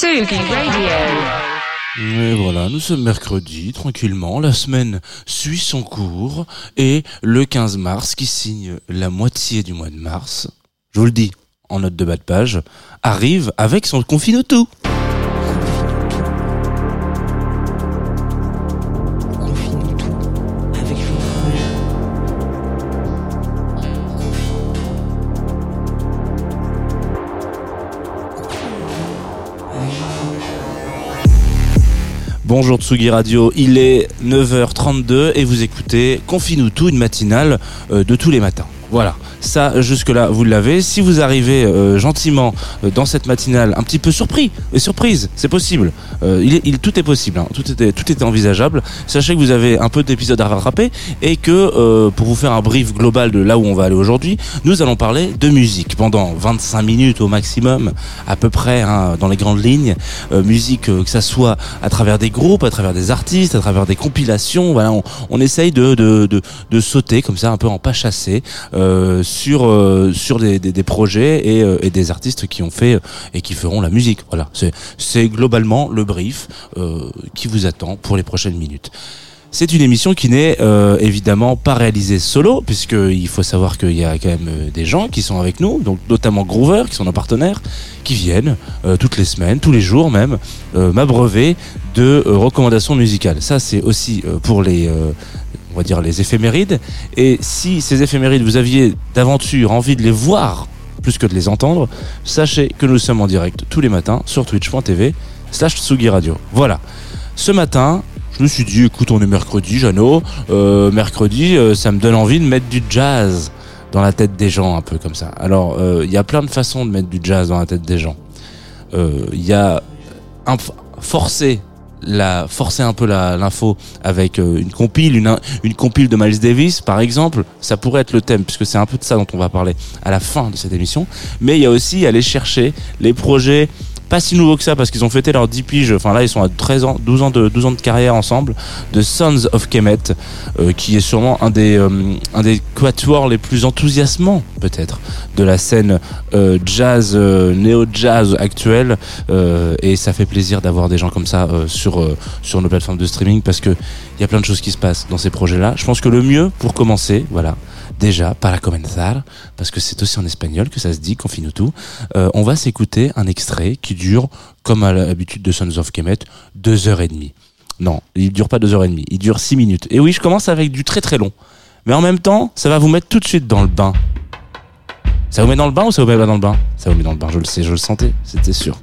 Sugi Radio. Et voilà, nous sommes mercredi, tranquillement, la semaine suit son cours, et le 15 mars, qui signe la moitié du mois de mars, je vous le dis, en note de bas de page, arrive avec son confine tout. Bonjour Tsugi Radio, il est 9h32 et vous écoutez Confine-nous tout, une matinale euh, de tous les matins. Voilà, ça jusque-là vous l'avez. Si vous arrivez euh, gentiment euh, dans cette matinale un petit peu surpris et surprise, c'est possible. Euh, il tout est possible, hein. tout, était, envisageable. Sachez que vous avez un peu d'épisodes à rattraper et que pour vous faire un brief global de là où on va aller aujourd'hui, nous allons parler de musique pendant 25 minutes au maximum, à peu près hein, dans les grandes lignes. Musique que ça soit à travers des groupes, à travers des artistes, à travers des compilations. Voilà, on, on essaye de, de, de, de sauter comme ça un peu en pas chassé euh, sur euh, sur des, des, projets et, euh, et des artistes qui ont fait et qui feront la musique. Voilà, c'est c'est globalement le brief qui vous attend pour les prochaines minutes. C'est une émission qui n'est évidemment pas réalisée solo, puisqu'il faut savoir qu'il y a quand même des gens qui sont avec nous, donc notamment Groover, qui sont nos partenaires, qui viennent toutes les semaines, tous les jours même, m'abreuver de recommandations musicales. Ça, c'est aussi pour les, va dire, les éphémérides. Et si ces éphémérides, vous aviez d'aventure envie de les voir plus que de les entendre, sachez que nous sommes en direct tous les matins sur twitch.tv slash Tsugi Radio. Voilà. Ce matin, je me suis dit, écoute, on est mercredi, Jeannot. Euh, mercredi, euh, ça me donne envie de mettre du jazz dans la tête des gens, un peu comme ça. Alors, euh, il y a plein de façons de mettre du jazz dans la tête des gens. Il y a un, forcer la forcer un peu l'info avec euh, une compile une, une compile de Miles Davis par exemple ça pourrait être le thème puisque c'est un peu de ça dont on va parler à la fin de cette émission. Mais il y a aussi aller chercher les projets pas si nouveaux que ça parce qu'ils ont fêté leurs 10 piges enfin là ils sont à 13 ans 12 ans de 12 ans de carrière ensemble de Sons of Kemet euh, qui est sûrement un des euh, un des quatuors les plus enthousiasmants peut-être de la scène euh, jazz euh, néo jazz actuelle. Euh, et ça fait plaisir d'avoir des gens comme ça euh, sur sur nos plateformes de streaming parce que il y a plein de choses qui se passent dans ces projets là je pense que le mieux pour commencer voilà déjà para comenzar parce que c'est aussi en espagnol que ça se dit confine tout euh, on va s'écouter un extrait qui dure comme à l'habitude de Sons of Kemet deux heures et demie. Non il dure pas deux heures et demie il dure six minutes. Et oui je commence avec du très très long. Mais en même temps ça va vous mettre tout de suite dans le bain. Ça vous met dans le bain ou ça vous met pas dans le bain? Ça vous met dans le bain, je le sais, je le sentais, c'était sûr.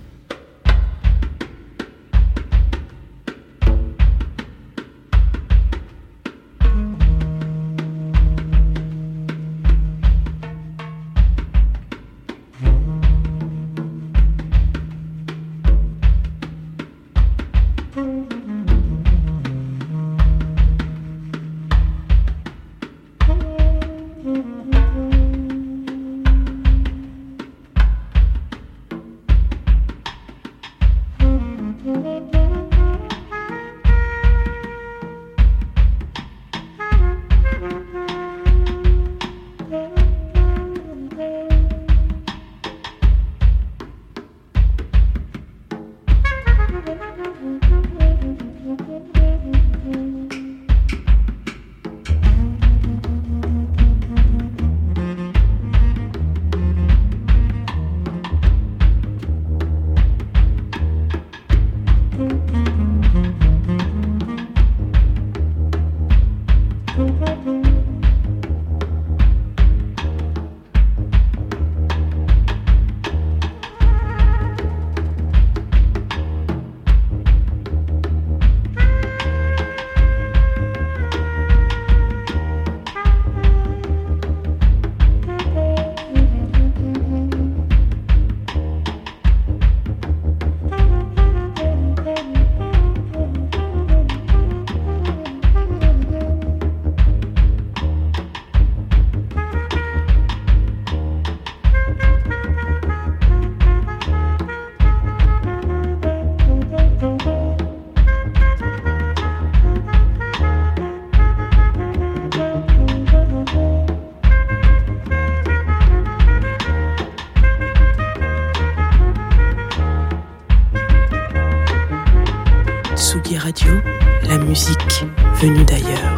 Musique venue d'ailleurs.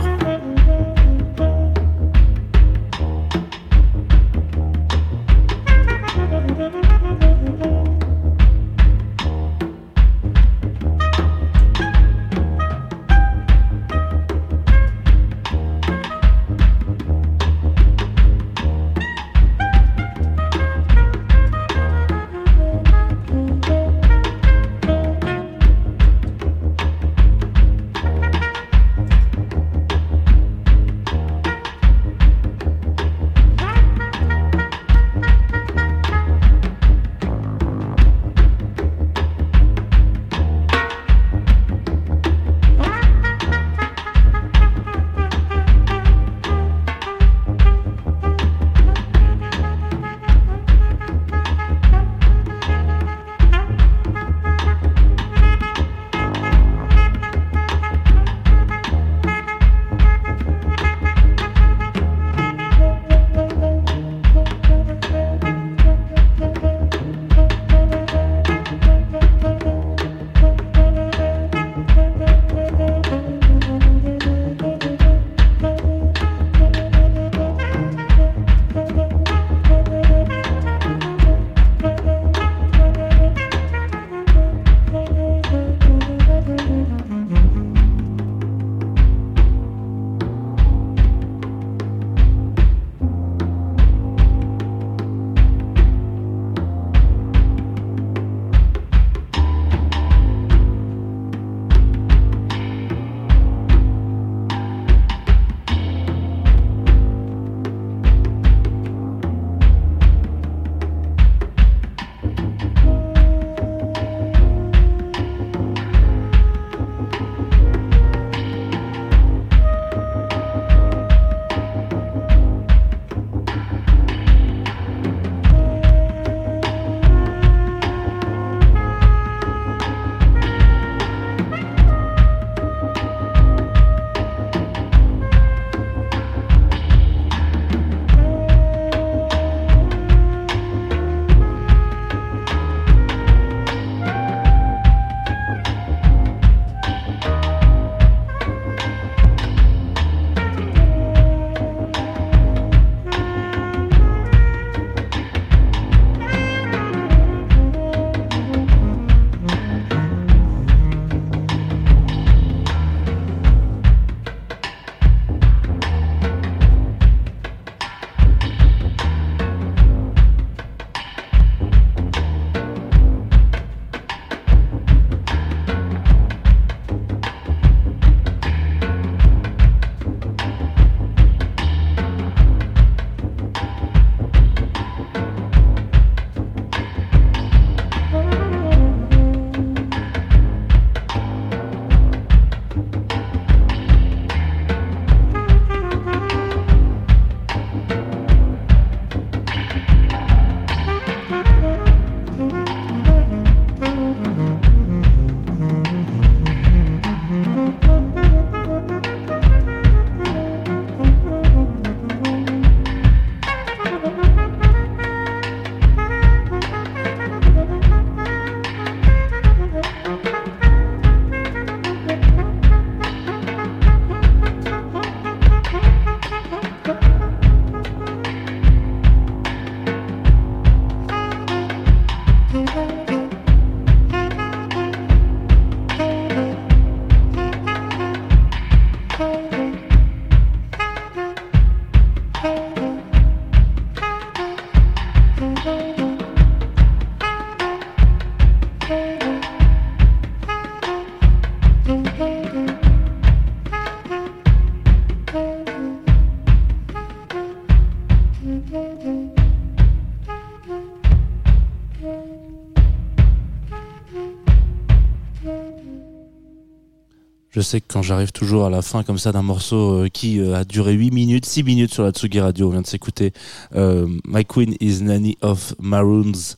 Sais que quand j'arrive toujours à la fin comme ça d'un morceau euh, qui euh, a duré 8 minutes, 6 minutes sur la Tsugi Radio, on vient de s'écouter euh, My Queen is Nanny of Maroons,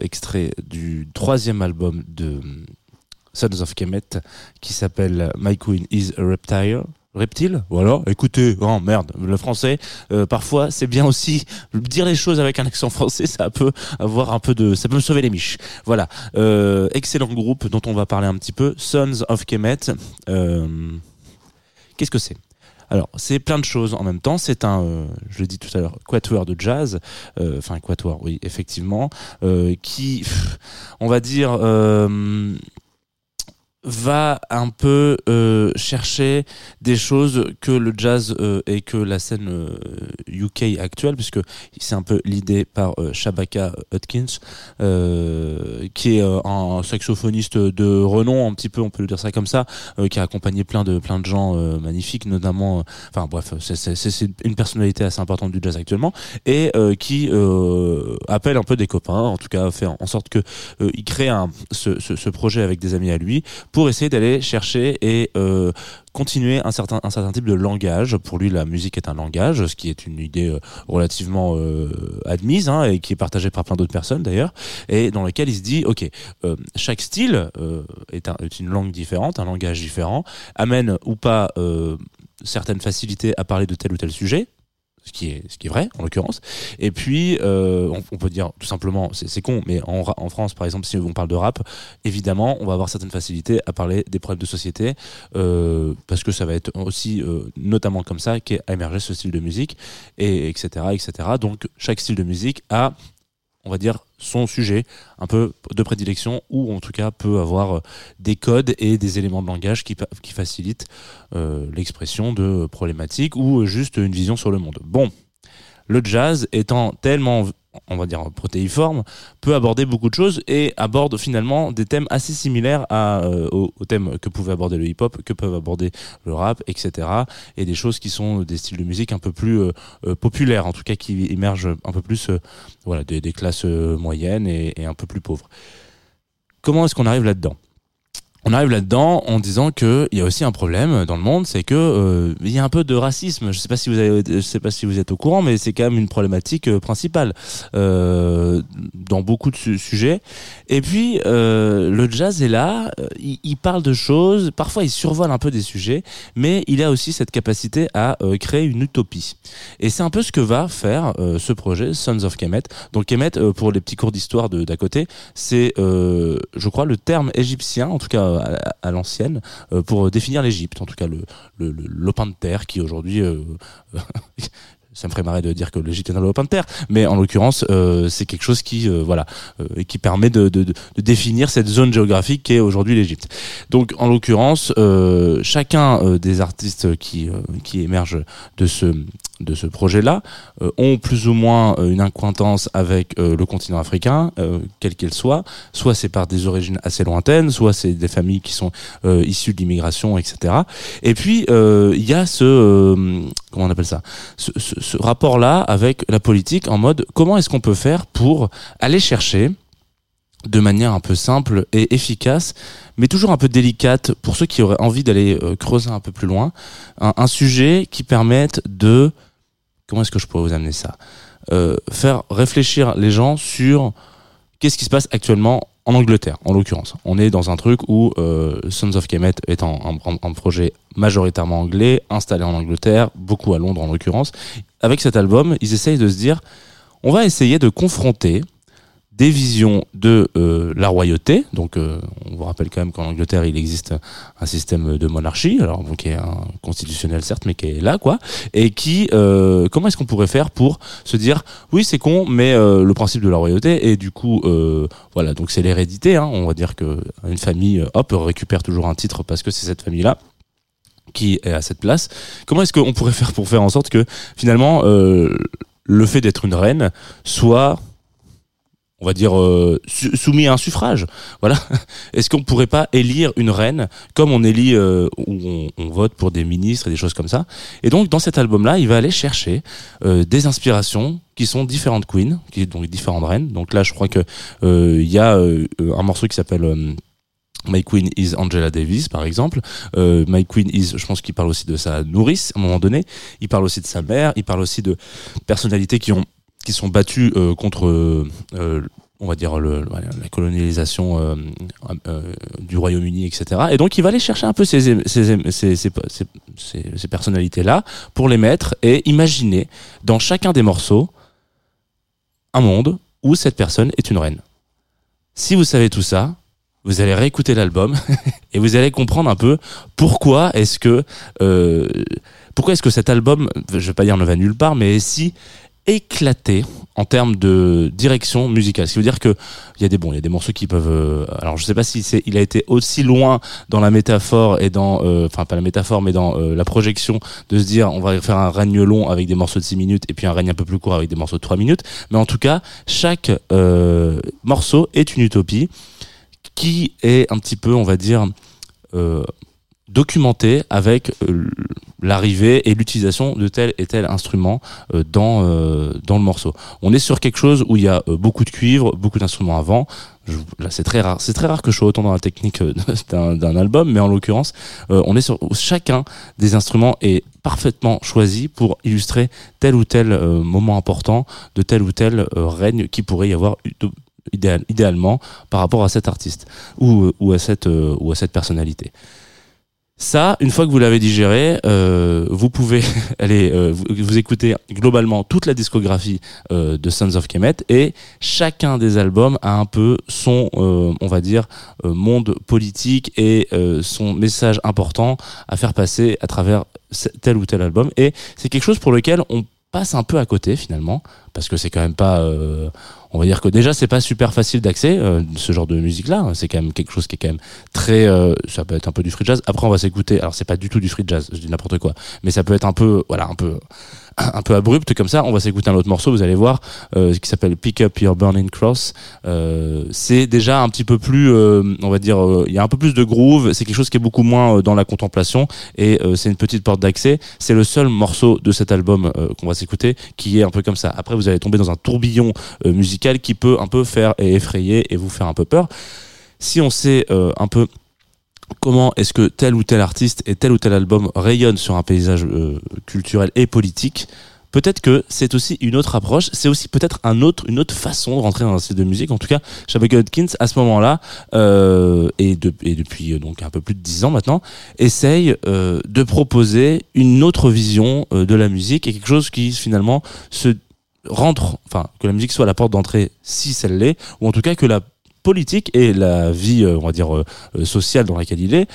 extrait du troisième album de Sons of Kemet qui s'appelle My Queen is a Reptile. Reptile? Voilà. Écoutez oh merde le français euh, parfois c'est bien aussi dire les choses avec un accent français ça peut avoir un peu de ça peut me sauver les miches. Voilà. Euh, excellent groupe dont on va parler un petit peu Sons of Kemet. Euh, qu'est-ce que c'est? Alors, c'est plein de choses en même temps. C'est un, euh, je l'ai dit tout à l'heure, quatuor de jazz, euh, enfin quatuor, oui, effectivement, euh, qui, on va dire, euh, va un peu euh, chercher des choses que le jazz euh, et que la scène euh, UK actuelle, puisque c'est un peu l'idée par euh, Shabaka Hudkins, euh, qui est euh, un saxophoniste de renom, un petit peu, on peut le dire ça comme ça, qui a accompagné plein de plein de gens magnifiques, notamment, enfin bref, c'est- une personnalité assez importante du jazz actuellement, et qui appelle un peu des copains, en tout cas fait en sorte que il crée un, ce, ce, ce projet avec des amis à lui pour essayer d'aller chercher et euh, continuer un certain, un certain type de langage. Pour lui, la musique est un langage, ce qui est une idée euh, relativement euh, admise hein, et qui est partagée par plein d'autres personnes d'ailleurs, et dans lequel il se dit, ok, chaque style est, est une langue différente, un langage différent, amène ou pas certaines facilités à parler de tel ou tel sujet. Ce qui, est, vrai en l'occurrence et puis euh, on, peut dire tout simplement c'est con mais en France par exemple si on parle de rap évidemment, on va avoir certaines facilités à parler des problèmes de société, euh, parce que ça va être aussi euh, notamment comme ça qu'est émergé ce style de musique, et etc., etc. Donc chaque style de musique a, on va dire, son sujet un peu de prédilection, ou en tout cas peut avoir euh, des codes et des éléments de langage qui, facilitent euh, l'expression de problématiques ou juste une vision sur le monde. Bon, le jazz étant tellement on va dire protéiforme, peut aborder beaucoup de choses et aborde finalement des thèmes assez similaires euh, aux, thèmes que pouvait aborder le hip-hop, que peuvent aborder le rap, etc. Et des choses qui sont des styles de musique un peu plus euh, euh, populaires, en tout cas qui émergent un peu plus voilà, des, classes moyennes et un peu plus pauvres. Comment est-ce qu'on arrive là-dedans? On arrive là-dedans en disant que il y a aussi un problème dans le monde, c'est que euh, il y a un peu de racisme. Je sais pas si vous avez, je sais pas si vous êtes au courant, mais c'est quand même une problématique euh, principale euh, dans beaucoup de su- sujets. Et puis euh, le jazz est là, euh, il, parle de choses, parfois il survole un peu des sujets, mais il a aussi cette capacité à créer une utopie. Et c'est un peu ce que va faire ce projet Sons of Kemet. Donc Kemet, pour les petits cours d'histoire d'à côté, c'est, je crois, le terme égyptien, en tout cas à, l'ancienne, euh, pour définir l'Égypte. En tout cas, le, le, le lopin de terre qui aujourd'hui, euh, ça me ferait marrer de dire que l'Égypte est un lopin de terre, mais en l'occurrence, euh, c'est quelque chose qui, voilà, euh, qui permet de, de, définir cette zone géographique qui est aujourd'hui l'Égypte. Donc, en l'occurrence, chacun des artistes qui qui émergent de ce de ce projet-là euh, ont plus ou moins euh, une acquaintance avec euh, le continent africain, euh, quelle qu'elle soit. Soit c'est par des origines assez lointaines, soit c'est des familles qui sont euh, issues de l'immigration, etc. Et puis euh, il y a ce comment on appelle ça, ce, rapport-là avec la politique en mode comment est-ce qu'on peut faire pour aller chercher de manière un peu simple et efficace, mais toujours un peu délicate pour ceux qui auraient envie d'aller creuser un peu plus loin, un, un sujet qui permette de comment est-ce que je pourrais vous amener ça Euh, Faire réfléchir les gens sur qu'est-ce qui se passe actuellement en Angleterre, en l'occurrence. On est dans un truc où euh, Sons of Kemet est un, projet majoritairement anglais, installé en Angleterre, beaucoup à Londres en l'occurrence. Avec cet album, ils essayent de se dire, on va essayer de confronter des visions de euh, la royauté. Donc, euh, on vous rappelle quand même qu'en Angleterre, il existe un système de monarchie, alors bon, qui est constitutionnel certes, mais qui est là, quoi, et qui, euh, comment est-ce qu'on pourrait faire pour se dire, oui, c'est con, mais le principe de la royauté, et du coup, voilà, donc c'est l'hérédité. Hein, on va dire que une famille, hop, récupère toujours un titre parce que c'est cette famille-là qui est à cette place. Comment est-ce qu'on pourrait faire pour faire en sorte que finalement le fait d'être une reine soit on va dire euh, soumis à un suffrage. Voilà. Est-ce qu'on pourrait pas élire une reine comme on élit euh, ou on, on vote pour des ministres et des choses comme ça Et donc dans cet album-là, il va aller chercher euh, des inspirations qui sont différentes queens, qui donc différentes reines. Donc là, je crois que euh, il y a euh, un morceau qui s'appelle euh, My Queen is Angela Davis, par exemple. Euh, My Queen is, je pense qu'il parle aussi de sa nourrice à un moment donné. Il parle aussi de sa mère. Il parle aussi de personnalités qui ont qui sont battues euh, contre, euh, on va dire la colonialisation euh, euh, du Royaume-Uni, etc. Et donc il va aller chercher un peu ces, ces, ces, ces, personnalités-là pour les mettre et imaginer dans chacun des morceaux un monde où cette personne est une reine. Si vous savez tout ça, vous allez réécouter l'album et vous allez comprendre un peu pourquoi est-ce que euh, pourquoi est-ce que cet album, je vais pas dire ne va nulle part, mais si éclaté en termes de direction musicale. Ce qui veut dire que il y a des il y a des morceaux qui peuvent. euh, alors je sais pas si c'est, il a été aussi loin dans la métaphore et dans, euh, enfin pas la métaphore, mais dans euh, la projection de se dire on va faire un règne long avec des morceaux de 6 minutes et puis un règne un peu plus court avec des morceaux de 3 minutes. Mais en tout cas, chaque morceau est une utopie qui est un petit peu, on va dire, documenté avec euh, l'arrivée et l'utilisation de tel et tel instrument euh, dans euh, dans le morceau. On est sur quelque chose où il y a beaucoup de cuivre, beaucoup d'instruments avant. Je- là, c'est très rare. C'est très rare que je sois autant dans la technique d'un album, mais en l'occurrence, on est sur chacun des instruments est parfaitement choisi pour illustrer tel ou tel moment important de tel ou tel règne qui pourrait y avoir idéalement par rapport à cet artiste ou, ou à cette ou à cette personnalité. Ça, une fois que vous l'avez digéré, euh, vous pouvez aller euh, vous, vous écouter globalement toute la discographie euh, de Sons of Kemet et chacun des albums a un peu son, on va dire, monde politique et son message important à faire passer à travers tel ou tel album. Et c'est quelque chose pour lequel on passe un peu à côté finalement parce que c'est quand même pas euh, on va dire que déjà c'est pas super facile d'accès euh, ce genre de musique là c'est quand même quelque chose qui est quand même très euh, ça peut être un peu du free jazz. Après on va s'écouter alors c'est pas du tout du free jazz je dis n'importe quoi mais ça peut être un peu voilà un peu un peu abrupt comme ça on va s'écouter un autre morceau vous allez voir euh, qui s'appelle Pick Up Your Burning Cross. Euh, c'est déjà un petit peu plus euh, on va dire euh, il y a un peu plus de groove c'est quelque chose qui est beaucoup moins euh, dans la contemplation et euh, c'est une petite porte d'accès. C'est le seul morceau de cet album qu'on va s'écouter qui est un peu comme ça. Après vous allez tomber dans un tourbillon musical qui peut un peu faire et effrayer et vous faire un peu peur. Si on sait un peu comment est-ce que tel ou tel artiste et tel ou tel album rayonne sur un paysage euh, culturel et politique. Peut-être que c'est aussi une autre approche c'est aussi peut-être un autre une autre façon de rentrer dans un style de musique. En tout cas Shabaka Hudkins à ce moment-là euh, et, de- et depuis euh, donc un peu plus de dix ans maintenant essaye euh, de proposer une autre vision euh, de la musique et quelque chose qui finalement se rentre enfin que la musique soit la porte d'entrée si celle l'est ou en tout cas que la politique et la vie, euh, on va dire, euh, euh, sociale dans laquelle il est,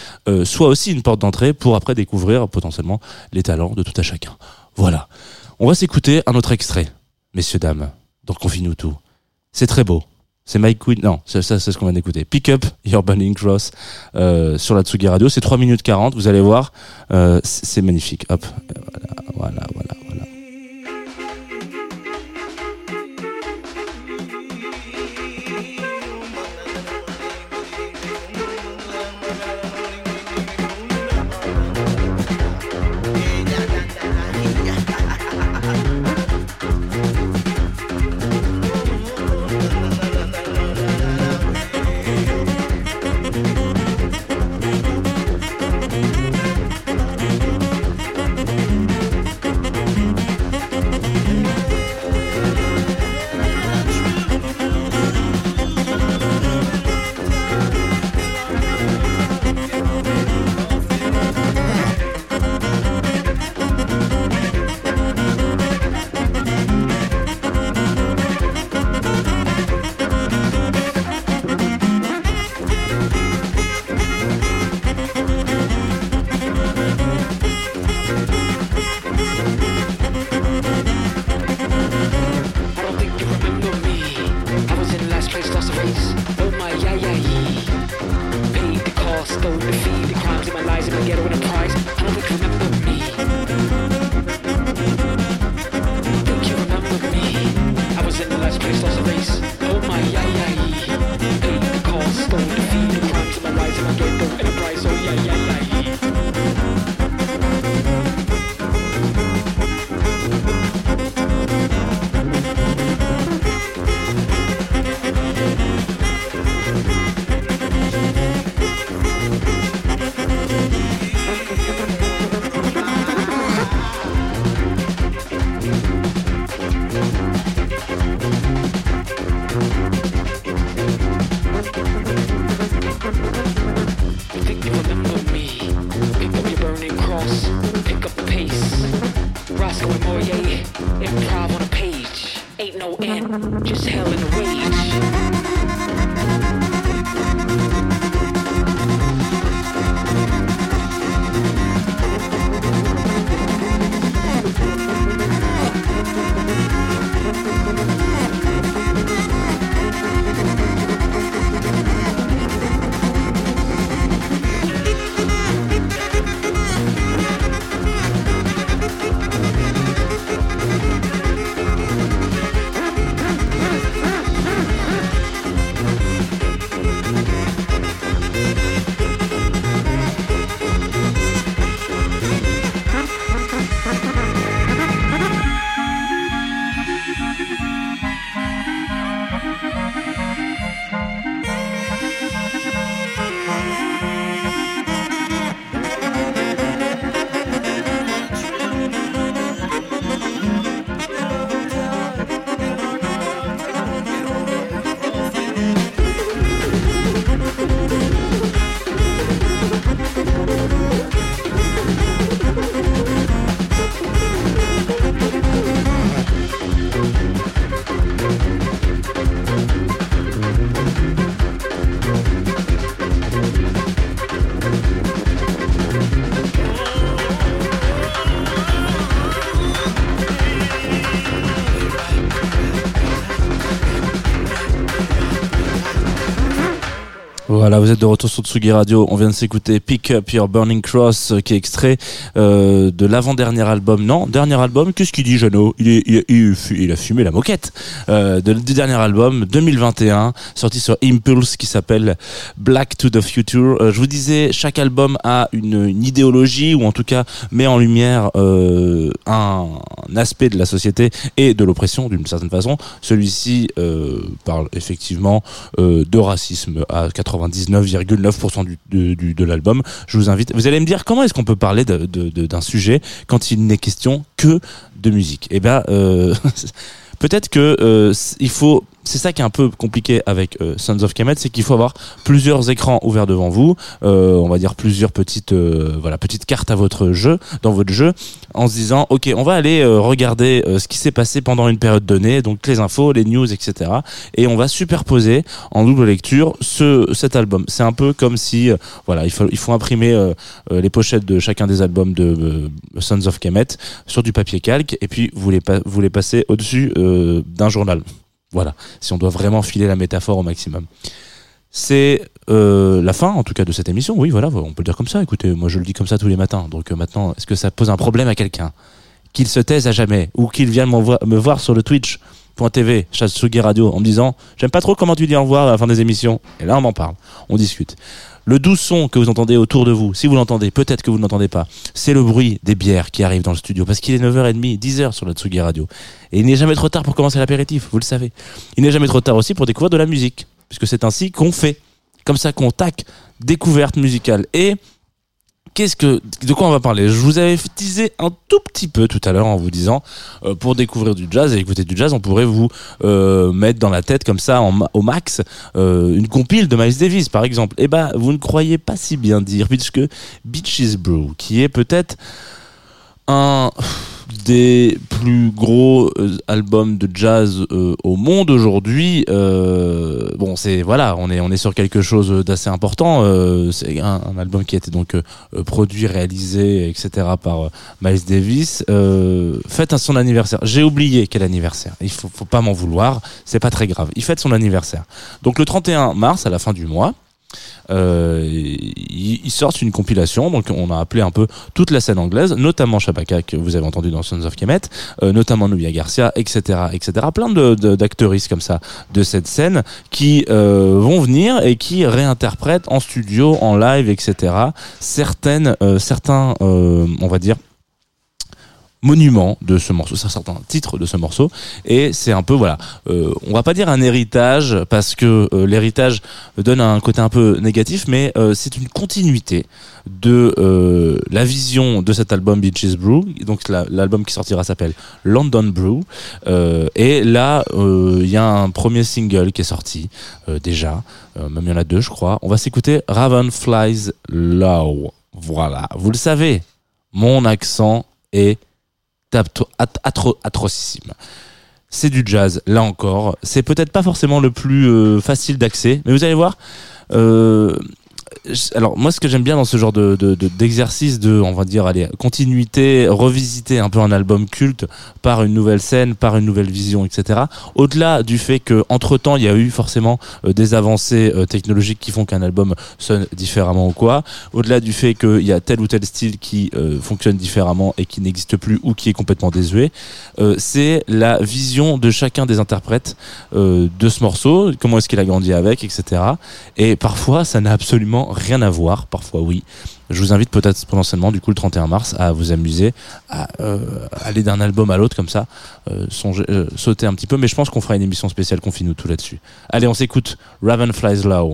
soit aussi une porte d'entrée pour après découvrir potentiellement les talents de tout à chacun. Voilà. On va s'écouter un autre extrait, messieurs, dames, dans Confine-nous tout. C'est très beau. C'est Mike Quinn. Non, ça, ça, c'est ce qu'on vient d'écouter. Pick Up Your Burning Cross sur la Tsugi Radio. C'est 3 minutes 40. Vous allez voir. C'est magnifique. Hop. Voilà, voilà, voilà, voilà. Voilà, vous êtes de retour sur Tsugi Radio. On vient de s'écouter Pick Up Your Burning Cross, euh, qui est extrait euh, de l'avant-dernier album. Non, dernier album. Qu'est-ce qu'il dit, Jeannot? Il, il, a fumé la moquette euh, de- du dernier album 2021, sorti sur Impulse, qui s'appelle Black to the Future. Je vous disais, chaque album a une, idéologie ou en tout cas met en lumière un, un aspect de la société et de l'oppression d'une certaine façon. Celui-ci parle effectivement de racisme à 99,9% du, de l'album. Je vous invite. Vous allez me dire comment est-ce qu'on peut parler d'un sujet quand il n'est question que de musique Eh ben, euh, peut-être que euh, il faut. C'est ça qui est un peu compliqué avec euh, Sons of Kemet, c'est qu'il faut avoir plusieurs écrans ouverts devant vous, euh, on va dire plusieurs petites, euh, voilà, petites cartes à votre jeu, dans votre jeu, en se disant, ok, on va aller regarder ce qui s'est passé pendant une période donnée, donc les infos, les news, etc. Et on va superposer en double lecture ce cet album. C'est un peu comme si, voilà, il faut il faut imprimer les pochettes de chacun des albums de Sons of Kemet sur du papier calque, et puis vous les passez au-dessus euh, d'un journal. Voilà, si on doit vraiment filer la métaphore au maximum. C'est euh, la fin, en tout cas, de cette émission. Oui, voilà, on peut le dire comme ça. Écoutez, moi je le dis comme ça tous les matins. Donc euh, maintenant, est-ce que ça pose un problème à quelqu'un? Qu'il se taise à jamais ou qu'il vienne me voir sur le Twitch.tv, Chatsugi Radio, en me disant J'aime pas trop comment tu dis au revoir à la fin des émissions. Et là, on en parle, on discute. Le doux son que vous entendez autour de vous, si vous l'entendez, peut-être que vous ne l'entendez pas, c'est le bruit des bières qui arrivent dans le studio. Parce qu'il est 9h30, 10h sur la Tsugi Radio. Et il n'est jamais trop tard pour commencer l'apéritif, vous le savez. Il n'est jamais trop tard aussi pour découvrir de la musique. Puisque c'est ainsi qu'on fait. Comme ça qu'on tac, découverte musicale. Et qu'est-ce que, de quoi on va parler? Je vous avais teasé un tout petit peu tout à l'heure en vous disant, euh, pour découvrir du jazz et écouter du jazz, on pourrait vous euh, mettre dans la tête comme ça, au max, euh, une compile de Miles Davis, par exemple. Eh ben, vous ne croyez pas si bien dire, puisque Beaches Brew, qui est peut-être un des plus gros euh, albums de jazz euh, au monde aujourd'hui. Euh, bon, c'est voilà, on est on est sur quelque chose d'assez important. C'est un, album qui a été donc produit, réalisé, etc. par Miles Davis. Fête son anniversaire. J'ai oublié quel anniversaire. Il faut faut pas m'en vouloir. C'est pas très grave. Il fête son anniversaire. Donc le 31 mars, à la fin du mois. Euh, ils sortent une compilation, donc on a appelé un peu toute la scène anglaise, notamment Shabaka que vous avez entendu dans Sons of Kemet, euh, notamment Nubia Garcia, etc., etc. Plein de d'actrices comme ça de cette scène qui euh, vont venir et qui réinterprètent en studio, en live, etc. Certaines, certains, on va dire monument de ce morceau, c'est un certain titre de ce morceau, et c'est un peu voilà, euh, on va pas dire un héritage parce que euh, l'héritage donne un côté un peu négatif, mais euh, c'est une continuité de euh, la vision de cet album Beaches Brew. Donc la- l'album qui sortira s'appelle London Brew, et là il y a un premier single qui est sorti déjà, même il y en a deux je crois. On va s'écouter Raven Flies Low. Voilà, vous le savez, mon accent est atrocissime. C'est du jazz, là encore. C'est peut-être pas forcément le plus euh, facile d'accès, mais vous allez voir. euh, alors moi, ce que j'aime bien dans ce genre de de- de- d'exercice de, on va dire, allez, continuité, revisiter un peu un album culte par une nouvelle scène, par une nouvelle vision, etc. Au-delà du fait que entre temps, il y a eu forcément euh, des avancées euh, technologiques qui font qu'un album sonne différemment ou quoi. Au-delà du fait qu'il y a tel ou tel style qui euh, fonctionne différemment et qui n'existe plus ou qui est complètement désuet, euh, c'est la vision de chacun des interprètes de ce morceau, comment est-ce qu'il a grandi avec, etc. Et parfois, ça n'a absolument rien à voir. Parfois, oui. Je vous invite peut-être potentiellement, du coup, le 31 mars, à vous amuser, à euh, aller d'un album à l'autre comme ça, euh, euh, sauter un petit peu. Mais je pense qu'on fera une émission spéciale Confine-nous tout là-dessus. Allez, on s'écoute Raven Flies Low.